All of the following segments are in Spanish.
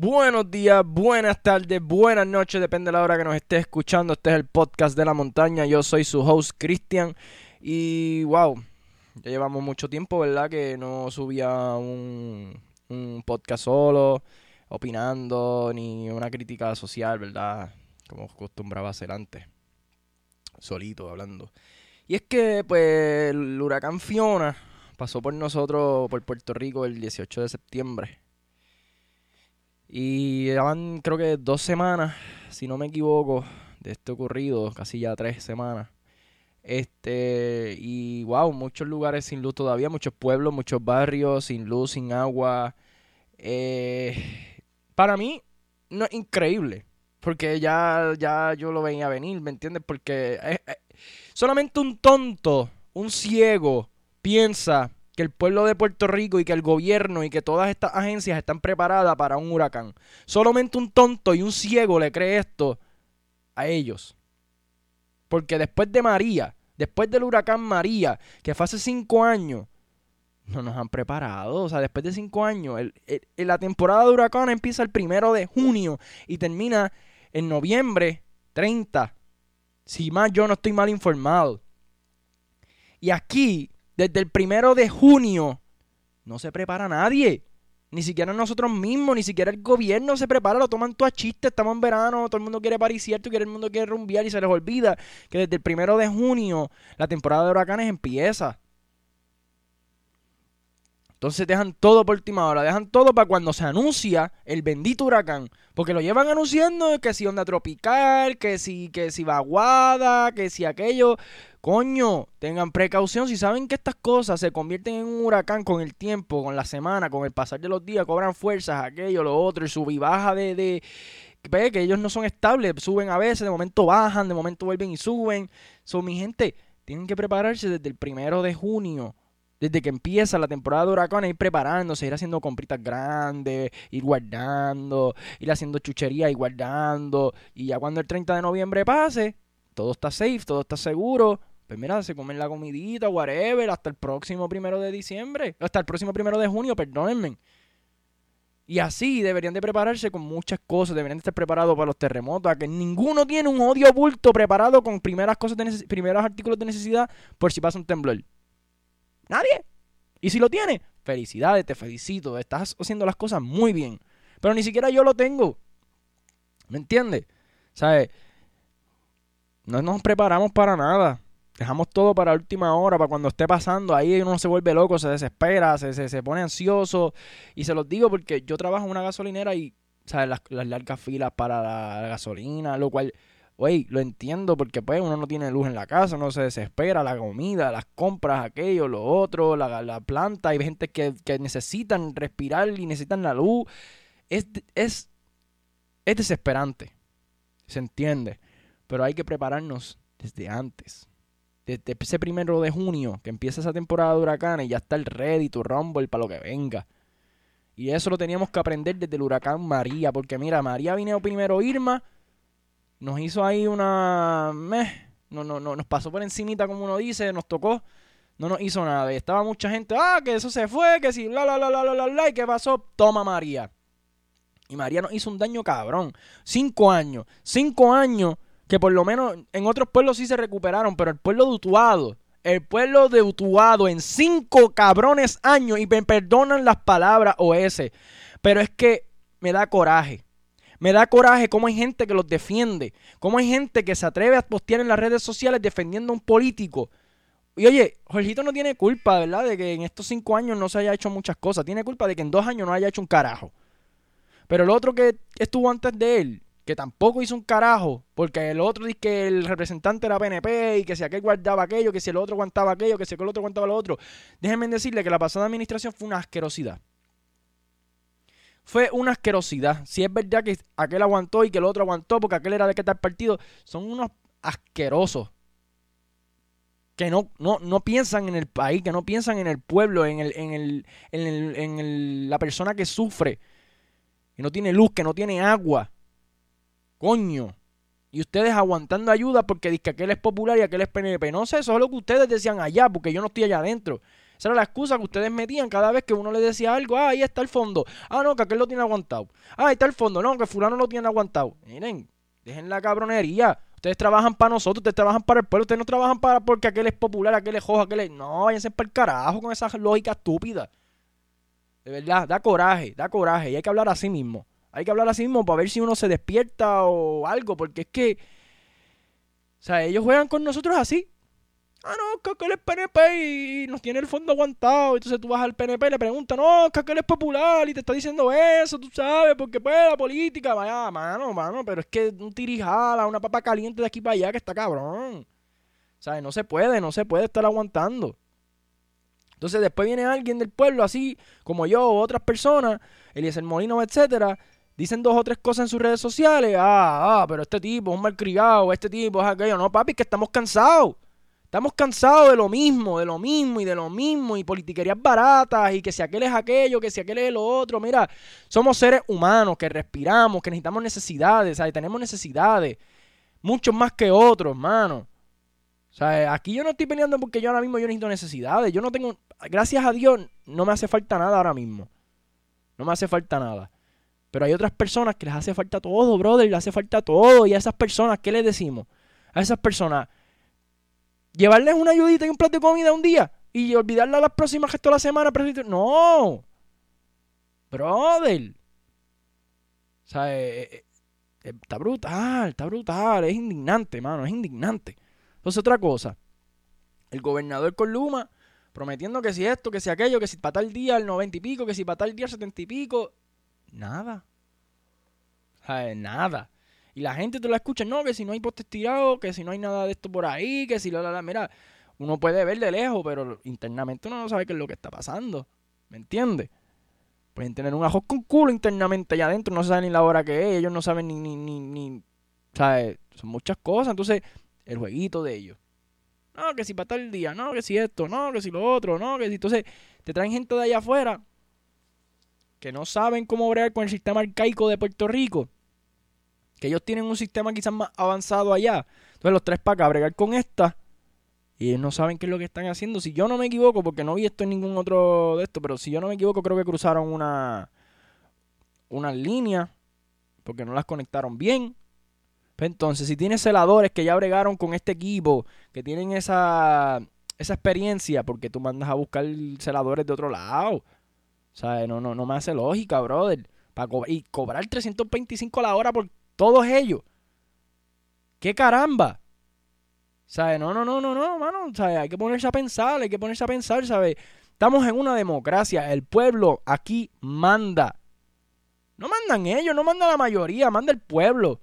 Buenos días, buenas tardes, buenas noches, depende de la hora que nos esté escuchando. Este es el podcast de la montaña. Yo soy su host, Cristian. Y wow, ya llevamos mucho tiempo, ¿verdad? Que no subía un, un podcast solo, opinando, ni una crítica social, ¿verdad? Como acostumbraba hacer antes. Solito, hablando. Y es que, pues, el huracán Fiona pasó por nosotros, por Puerto Rico, el 18 de septiembre. Y llevan creo que dos semanas, si no me equivoco, de este ocurrido, casi ya tres semanas. Este, y wow, muchos lugares sin luz todavía, muchos pueblos, muchos barrios sin luz, sin agua. Eh, para mí, no es increíble, porque ya, ya yo lo venía a venir, ¿me entiendes? Porque solamente un tonto, un ciego, piensa que el pueblo de Puerto Rico y que el gobierno y que todas estas agencias están preparadas para un huracán. Solamente un tonto y un ciego le cree esto a ellos. Porque después de María, después del huracán María, que fue hace cinco años, no nos han preparado. O sea, después de cinco años, la temporada de huracán empieza el primero de junio y termina en noviembre 30. Si más yo no estoy mal informado. Y aquí desde el primero de junio no se prepara nadie. Ni siquiera nosotros mismos, ni siquiera el gobierno se prepara, lo toman todo a chiste, estamos en verano, todo el mundo quiere parir cierto, quiere el mundo quiere rumbear y se les olvida que desde el primero de junio la temporada de huracanes empieza. Entonces dejan todo por última hora, dejan todo para cuando se anuncia el bendito huracán. Porque lo llevan anunciando que si onda tropical, que si, que si vaguada, que si aquello. Coño, tengan precaución si saben que estas cosas se convierten en un huracán con el tiempo, con la semana, con el pasar de los días, cobran fuerzas, aquello, lo otro, y sub y baja de, de que ellos no son estables, suben a veces, de momento bajan, de momento vuelven y suben. Son mi gente, tienen que prepararse desde el primero de junio desde que empieza la temporada de huracanes, ir preparándose, ir haciendo compritas grandes, ir guardando, ir haciendo chuchería y guardando. Y ya cuando el 30 de noviembre pase, todo está safe, todo está seguro. Pues mira, se comen la comidita, whatever, hasta el próximo primero de diciembre, hasta el próximo primero de junio, perdónenme. Y así deberían de prepararse con muchas cosas, deberían de estar preparados para los terremotos, a que ninguno tiene un odio bulto preparado con primeras cosas de primeros artículos de necesidad por si pasa un temblor. Nadie. Y si lo tiene, felicidades, te felicito, estás haciendo las cosas muy bien. Pero ni siquiera yo lo tengo. ¿Me entiendes? ¿Sabes? No nos preparamos para nada. Dejamos todo para última hora, para cuando esté pasando. Ahí uno se vuelve loco, se desespera, se, se, pone ansioso. Y se los digo porque yo trabajo en una gasolinera y, ¿sabes? Las, las largas filas para la gasolina, lo cual Oye, lo entiendo porque pues uno no tiene luz en la casa, uno se desespera, la comida, las compras, aquello, lo otro, la, la planta, hay gente que, necesitan respirar y necesitan la luz. Es, es, es desesperante, se entiende, pero hay que prepararnos desde antes. Desde ese primero de junio, que empieza esa temporada de huracanes, y ya está el ready to rumble para lo que venga. Y eso lo teníamos que aprender desde el huracán María, porque mira, María vino primero Irma, nos hizo ahí una... No, no, no, nos pasó por encimita como uno dice, nos tocó, no nos hizo nada. Y estaba mucha gente, ah, que eso se fue, que si, la, la, la, la, la, la, la, y qué pasó, toma María. Y María nos hizo un daño cabrón. Cinco años, cinco años que por lo menos en otros pueblos sí se recuperaron, pero el pueblo de Utuado, el pueblo de Utuado en cinco cabrones años, y me perdonan las palabras o ese, pero es que me da coraje. Me da coraje cómo hay gente que los defiende, cómo hay gente que se atreve a postear en las redes sociales defendiendo a un político. Y oye, Jorgito no tiene culpa, ¿verdad? De que en estos cinco años no se haya hecho muchas cosas. Tiene culpa de que en dos años no haya hecho un carajo. Pero el otro que estuvo antes de él, que tampoco hizo un carajo, porque el otro dice que el representante era PNP y que si aquel guardaba aquello, que si el otro aguantaba aquello, que si el otro aguantaba lo otro. Déjenme decirle que la pasada administración fue una asquerosidad fue una asquerosidad. Si es verdad que aquel aguantó y que el otro aguantó porque aquel era de qué tal partido, son unos asquerosos. Que no, no, no piensan en el país, que no piensan en el pueblo, en, el, en, el, en, el, en la persona que sufre, que no tiene luz, que no tiene agua. Coño. Y ustedes aguantando ayuda porque dice que aquel es popular y aquel es PNP. No sé, eso es lo que ustedes decían allá, porque yo no estoy allá adentro. Esa era la excusa que ustedes metían cada vez que uno le decía algo. Ah, ahí está el fondo. Ah, no, que aquel lo tiene aguantado. Ah, ahí está el fondo. No, que fulano lo tiene aguantado. Miren, dejen la cabronería. Ustedes trabajan para nosotros, ustedes trabajan para el pueblo, ustedes no trabajan para porque aquel es popular, aquel es jojo, aquel es... No, váyanse para el carajo con esa lógica estúpida. De verdad, da coraje, da coraje. Y hay que hablar así mismo. Hay que hablar así mismo para ver si uno se despierta o algo, porque es que... O sea, ellos juegan con nosotros así. Ah, no, que aquel es PNP y nos tiene el fondo aguantado. Entonces tú vas al PNP y le preguntas, no, que aquel es popular y te está diciendo eso, tú sabes, porque pues la política, vaya, mano, mano, pero es que un tirijala, una papa caliente de aquí para allá que está cabrón. ¿Sabes? No se puede, no se puede estar aguantando. Entonces después viene alguien del pueblo, así como yo o otras personas, Eliezer Molino, etcétera, dicen dos o tres cosas en sus redes sociales. Ah, ah, pero este tipo es un malcriado, este tipo es aquello. No, papi, que estamos cansados. Estamos cansados de lo mismo, de lo mismo y de lo mismo y politiquerías baratas y que si aquel es aquello, que si aquel es lo otro. Mira, somos seres humanos que respiramos, que necesitamos necesidades, ¿sabes? Tenemos necesidades, muchos más que otros, mano. O sea, aquí yo no estoy peleando porque yo ahora mismo yo necesito necesidades. Yo no tengo, gracias a Dios, no me hace falta nada ahora mismo. No me hace falta nada. Pero hay otras personas que les hace falta todo, brother, les hace falta todo. Y a esas personas, ¿qué les decimos? A esas personas, llevarles una ayudita y un plato de comida un día y olvidarla las próximas que toda la semana. No, brother. O sea, eh, eh, eh, está brutal, está brutal, es indignante, mano, es indignante. Entonces, otra cosa, el gobernador con Luma prometiendo que si esto, que si aquello, que si para tal día el noventa y pico, que si para tal día el setenta y pico, nada. O sea, nada. Y la gente te lo escucha, no, que si no hay postes tirados, que si no hay nada de esto por ahí, que si la, la, la, mira, uno puede ver de lejos, pero internamente uno no sabe qué es lo que está pasando. ¿Me entiendes? Pueden tener un ajo con culo internamente allá adentro, no saben ni la hora que es, ellos no saben ni, ni, ni, ni ¿sabes? Son muchas cosas, entonces, el jueguito de ellos. No, que si para tal día, no, que si esto, no, que si lo otro, no, que si. Entonces, te traen gente de allá afuera que no saben cómo bregar con el sistema arcaico de Puerto Rico que ellos tienen un sistema quizás más avanzado allá. Entonces los tres para acá, bregar con esta. Y ellos no saben qué es lo que están haciendo. Si yo no me equivoco, porque no vi esto en ningún otro de esto, pero si yo no me equivoco, creo que cruzaron una, una línea, porque no las conectaron bien. Pues entonces, si tienes celadores que ya bregaron con este equipo, que tienen esa, esa experiencia, porque tú mandas a buscar celadores de otro lado. O sea, no, no, no me hace lógica, brother. Para y cobrar 325 a la hora por todos ellos. ¿Qué caramba? ¿Sabes? No, no, no, no, no, mano. ¿Sabes? Hay que ponerse a pensar, hay que ponerse a pensar, ¿sabes? Estamos en una democracia. El pueblo aquí manda. No mandan ellos, no manda la mayoría, manda el pueblo.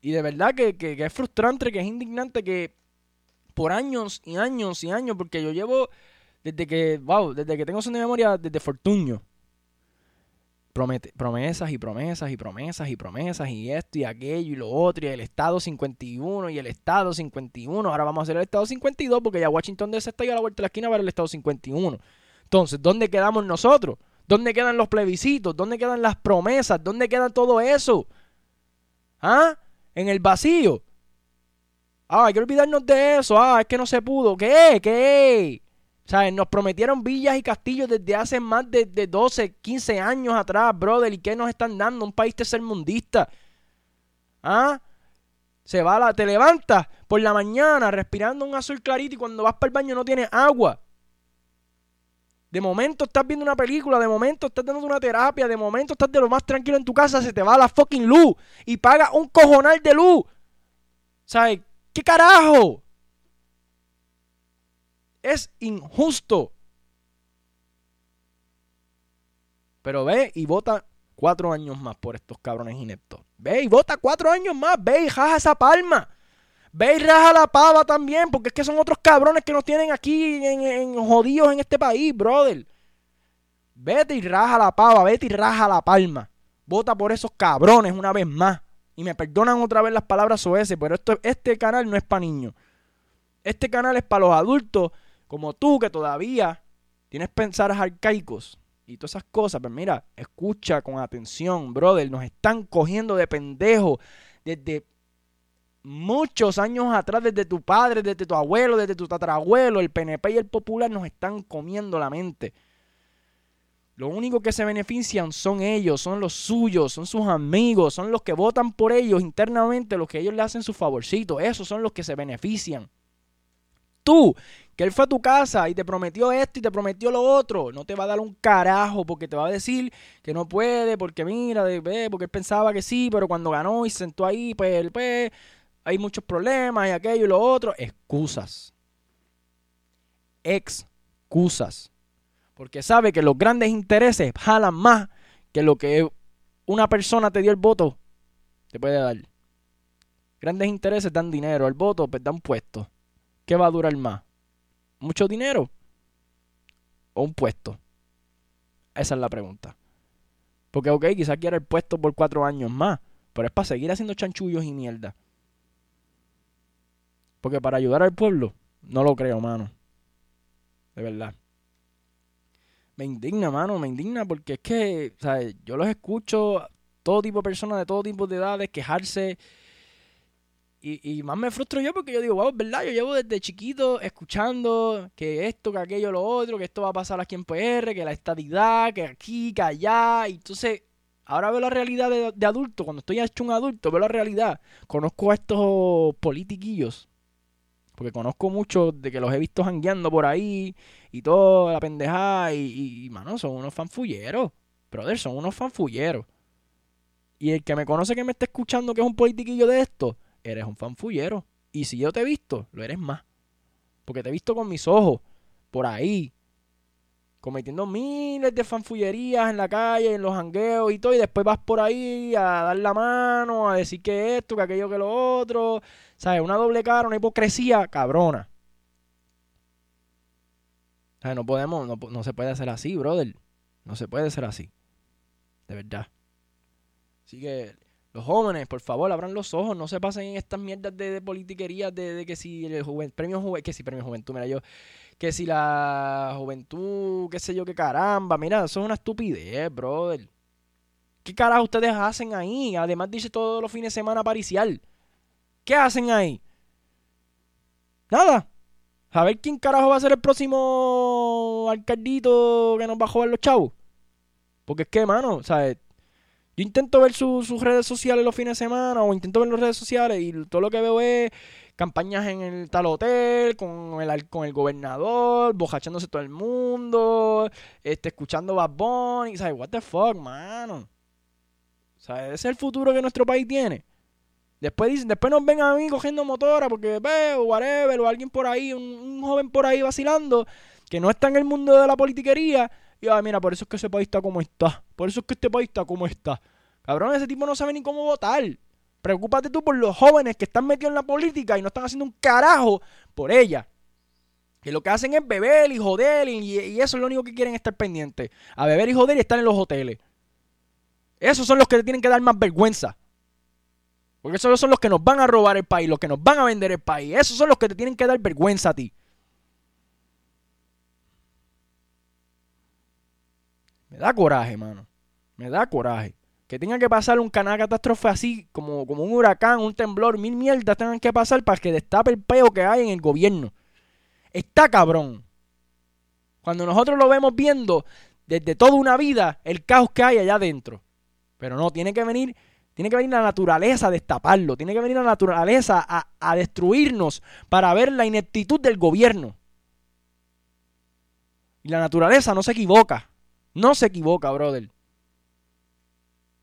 Y de verdad que, que, es frustrante, que es indignante que por años y años y años, porque yo llevo desde que, wow, desde que tengo de memoria, desde Fortuño promesas y promesas y promesas y promesas y esto y aquello y lo otro y el Estado 51 y el Estado 51. Ahora vamos a hacer el Estado 52 porque ya Washington DC está ahí a la vuelta de la esquina para el Estado 51. Entonces, ¿dónde quedamos nosotros? ¿Dónde quedan los plebiscitos? ¿Dónde quedan las promesas? ¿Dónde queda todo eso? ¿Ah? En el vacío. Ah, hay que olvidarnos de eso. Ah, es que no se pudo. ¿Qué? ¿Qué? Sea, Nos prometieron villas y castillos desde hace más de, 12, 15 años atrás, brother. ¿Y qué nos están dando? Un país tercermundista. ¿Ah? Se va la, te levantas por la mañana respirando un azul clarito y cuando vas para el baño no tienes agua. De momento estás viendo una película, de momento estás dando una terapia, de momento estás de lo más tranquilo en tu casa, se te va la fucking luz y pagas un cojonal de luz. ¿Sabes? ¿Qué carajo? Es injusto. Pero ve y vota cuatro años más por estos cabrones ineptos. Ve y vota cuatro años más. Ve y raja esa palma. Ve y raja la pava también. Porque es que son otros cabrones que nos tienen aquí en, jodidos en este país, brother. Vete y raja la pava. Vete y raja la palma. Vota por esos cabrones una vez más. Y me perdonan otra vez las palabras OS, pero esto, este canal no es para niños. Este canal es para los adultos como tú que todavía tienes pensares arcaicos y todas esas cosas, pues mira, escucha con atención, brother, nos están cogiendo de pendejo desde muchos años atrás, desde tu padre, desde tu abuelo, desde tu tatarabuelo, el PNP y el Popular nos están comiendo la mente. Lo único que se benefician son ellos, son los suyos, son sus amigos, son los que votan por ellos internamente, los que ellos le hacen su favorcito. Esos son los que se benefician. Tú, que él fue a tu casa y te prometió esto y te prometió lo otro, no te va a dar un carajo porque te va a decir que no puede, porque mira, porque él pensaba que sí, pero cuando ganó y se sentó ahí, pues, pues hay muchos problemas y aquello y lo otro. Excusas. Excusas. Porque sabe que los grandes intereses jalan más que lo que una persona te dio el voto te puede dar. Grandes intereses dan dinero, el voto pues, da un puesto. ¿Qué va a durar más? ¿Mucho dinero? ¿O un puesto? Esa es la pregunta. Porque, ok, quizás quiera el puesto por cuatro años más, pero es para seguir haciendo chanchullos y mierda. Porque para ayudar al pueblo, no lo creo, mano. De verdad me indigna, mano, me indigna porque es que, ¿sabes? Yo los escucho, todo tipo de personas de todo tipo de edades quejarse. Y, y más me frustro yo porque yo digo, wow, ¿verdad? Yo llevo desde chiquito escuchando que esto, que aquello, lo otro, que esto va a pasar aquí en PR, que la estadidad, que aquí, que allá. Y entonces, ahora veo la realidad de, de adulto. Cuando estoy hecho un adulto, veo la realidad. Conozco a estos politiquillos porque conozco muchos de que los he visto jangueando por ahí y toda la pendejada. Y, y, mano, son unos fanfulleros. Brother, son unos fanfulleros. Y el que me conoce que me está escuchando que es un politiquillo de esto, eres un fanfullero. Y si yo te he visto, lo eres más. Porque te he visto con mis ojos, por ahí, cometiendo miles de fanfullerías en la calle, en los jangueos y todo, y después vas por ahí a dar la mano, a decir que esto, que aquello, que lo otro. ¿Sabes? Una doble cara, una hipocresía cabrona. ¿Sabes? No podemos, no, no se puede hacer así, brother. No se puede ser así. De verdad. Así que los jóvenes, por favor, abran los ojos, no se pasen en estas mierdas de, de politiquería de, que si el premio juventud, que si premio juventud, mira yo, que si la juventud, qué sé yo, qué caramba, mira, eso es una estupidez, brother. ¿Qué carajo ustedes hacen ahí? Además dice todos los fines de semana paricial. ¿Qué hacen ahí? Nada. A ver quién carajo va a ser el próximo alcaldito que nos va a jugar los chavos. Porque es que, mano, ¿sabes? Yo intento ver sus redes sociales los fines de semana o intento ver las redes sociales y todo lo que veo es campañas en el tal hotel con el, con el gobernador, bojachándose todo el mundo, este, escuchando Bad Bunny, ¿sabes? What the fuck, mano. ¿Sabes? Ese es el futuro que nuestro país tiene. Después dicen, después nos ven a mí cogiendo motora porque veo, whatever, o alguien por ahí, un, joven por ahí vacilando, que no está en el mundo de la politiquería. Y ah, mira, por eso es que ese país está como está. Por eso es que este país está como está. Cabrón, ese tipo no sabe ni cómo votar. Preocúpate tú por los jóvenes que están metidos en la política y no están haciendo un carajo por ella. Que lo que hacen es beber y joder y, y eso es lo único que quieren estar pendientes. A beber y joder y estar en los hoteles. Esos son los que te tienen que dar más vergüenza. Porque esos son los que nos van a robar el país, los que nos van a vender el país. Esos son los que te tienen que dar vergüenza a ti. Me da coraje, mano. Me da coraje. Que tenga que pasar un canal catástrofe así, como, como un huracán, un temblor, mil mierdas tengan que pasar para que destape el peo que hay en el gobierno. Está cabrón. Cuando nosotros lo vemos viendo desde toda una vida, el caos que hay allá adentro. Pero no, tiene que venir tiene que venir la naturaleza a destaparlo. Tiene que venir la naturaleza a, destruirnos para ver la ineptitud del gobierno. Y la naturaleza no se equivoca. No se equivoca, brother.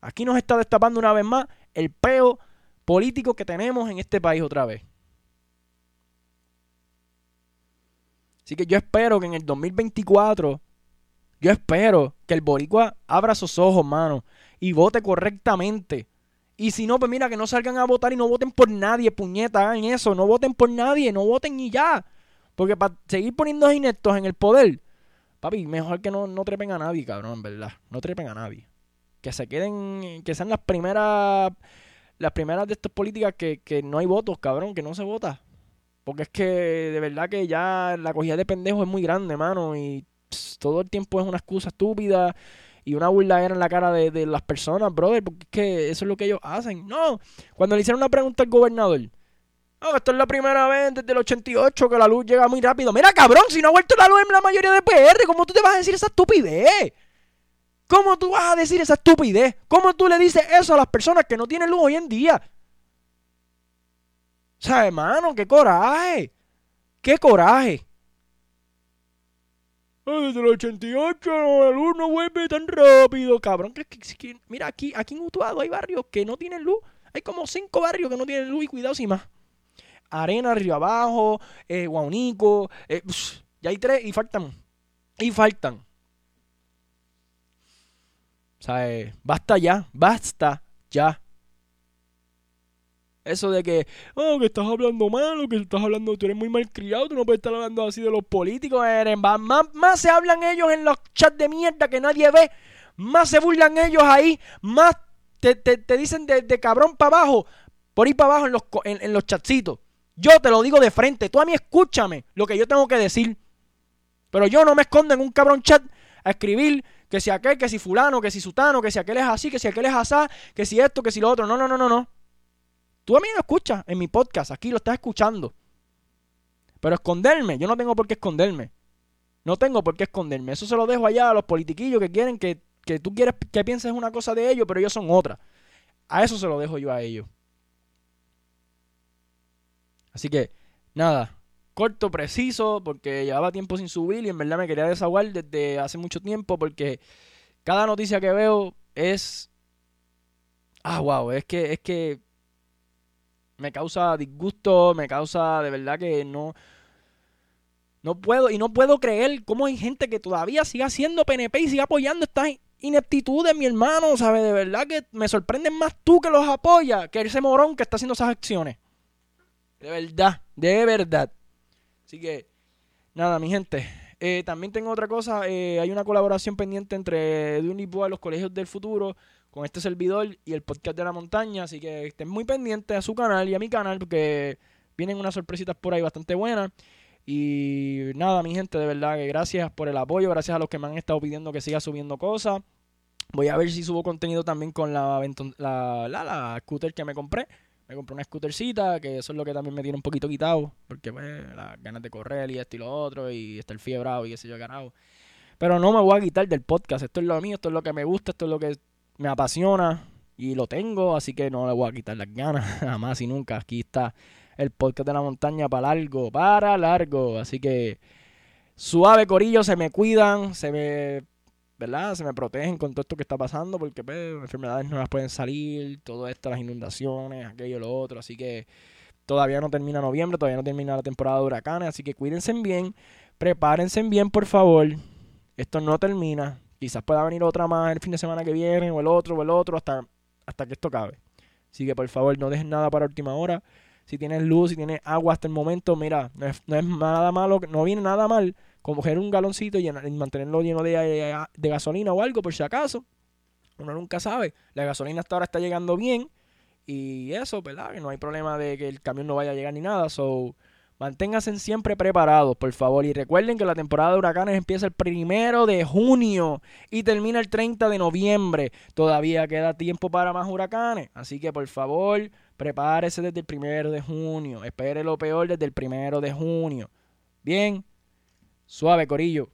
Aquí nos está destapando una vez más el peo político que tenemos en este país otra vez. Así que yo espero que en el 2024, yo espero que el boricua abra sus ojos, mano, y vote correctamente. Y si no, pues mira, que no salgan a votar y no voten por nadie, puñeta, hagan eso, no voten por nadie, no voten y ya. Porque para seguir poniendo ineptos en el poder, papi, mejor que no, no trepen a nadie, cabrón, en verdad. No trepen a nadie. Que se queden, que sean las primeras, las primeras de estas políticas que, que no hay votos, cabrón, que no se vota. Porque es que de verdad que ya la cogida de pendejos es muy grande, mano, y todo el tiempo es una excusa estúpida y una era en la cara de, las personas, brother, porque es que eso es lo que ellos hacen. No, cuando le hicieron una pregunta al gobernador, No, esto es la primera vez desde el 88 que la luz llega muy rápido. Mira, cabrón, si no ha vuelto la luz en la mayoría de PR, ¿cómo tú te vas a decir esa estupidez? ¿Cómo tú vas a decir esa estupidez? ¿Cómo tú le dices eso a las personas que no tienen luz hoy en día? O sea, hermano, qué coraje. Qué coraje. desde el 88 la luz no vuelve tan rápido, cabrón. mira, aquí, aquí en Utuado hay barrios que no tienen luz. Hay como cinco barrios que no tienen luz y cuidado sin más. Arena, Río Abajo, eh. Eh, ya hay tres y faltan. Y faltan. O sea, eh, basta ya, basta ya. Eso de que, oh, que estás hablando malo, que estás hablando, tú eres muy mal criado, tú no puedes estar hablando así de los políticos. Eres, más, más, se hablan ellos en los chats de mierda que nadie ve, más se burlan ellos ahí, más te, dicen de, cabrón para abajo, por ahí para abajo en los, en, los chatsitos. Yo te lo digo de frente, tú a mí escúchame lo que yo tengo que decir. Pero yo no me escondo en un cabrón chat a escribir que si aquel, que si fulano, que si sutano, que si aquel es así, que si aquel es asá, que si esto, que si lo otro. No, no, no, no, no. Tú a mí lo escuchas en mi podcast, aquí lo estás escuchando. Pero esconderme, yo no tengo por qué esconderme. No tengo por qué esconderme. Eso se lo dejo allá a los politiquillos que quieren que, que tú quieres que pienses una cosa de ellos, pero ellos son otra. A eso se lo dejo yo a ellos. Así que, nada, corto, preciso, porque llevaba tiempo sin subir y en verdad me quería desahogar desde hace mucho tiempo porque cada noticia que veo es... Ah, wow, es que, es que me causa disgusto, me causa de verdad que no... No puedo, y no puedo creer cómo hay gente que todavía sigue siendo PNP y sigue apoyando estas ineptitudes, mi hermano, ¿sabes? De verdad que me sorprenden más tú que los apoya que ese morón que está haciendo esas acciones. De verdad, de verdad. Así que, nada, mi gente. Eh, también tengo otra cosa. Eh, hay una colaboración pendiente entre Dunipo y los colegios del futuro con este servidor y el podcast de la montaña. Así que estén muy pendientes a su canal y a mi canal porque vienen unas sorpresitas por ahí bastante buenas. Y nada, mi gente, de verdad que gracias por el apoyo, gracias a los que me han estado pidiendo que siga subiendo cosas. Voy a ver si subo contenido también con la, la, la, la scooter que me compré. Me compré una scootercita, que eso es lo que también me tiene un poquito quitado, porque pues las ganas de correr y esto y lo otro, y estar fiebrado y qué sé yo, carajo. Pero no me voy a quitar del podcast, esto es lo mío, esto es lo que me gusta, esto es lo que me apasiona y lo tengo, así que no le voy a quitar las ganas, jamás y nunca. Aquí está el podcast de la montaña para largo, para largo. Así que suave corillo, se me cuidan, se me, ¿verdad? Se me protegen con todo esto que está pasando, porque pues, enfermedades nuevas pueden salir, todo esto, las inundaciones, aquello, lo otro. Así que todavía no termina noviembre, todavía no termina la temporada de huracanes, así que cuídense bien, prepárense bien, por favor. Esto no termina, Quizás pueda venir otra más el fin de semana que viene, o el otro, o el otro, hasta, hasta que esto acabe. Así que por favor, no dejen nada para última hora. Si tienes luz, si tienes agua hasta el momento, mira, no es, nada malo, no viene nada mal coger un galoncito y, mantenerlo lleno de, de gasolina o algo, por si acaso. Uno nunca sabe. La gasolina hasta ahora está llegando bien. Y eso, ¿verdad? Que no hay problema de que el camión no vaya a llegar ni nada. So, Manténganse siempre preparados, por favor. Y recuerden que la temporada de huracanes empieza el primero de junio y termina el 30 de noviembre. Todavía queda tiempo para más huracanes. Así que, por favor, prepárese desde el primero de junio. Espere lo peor desde el primero de junio. Bien, suave, Corillo.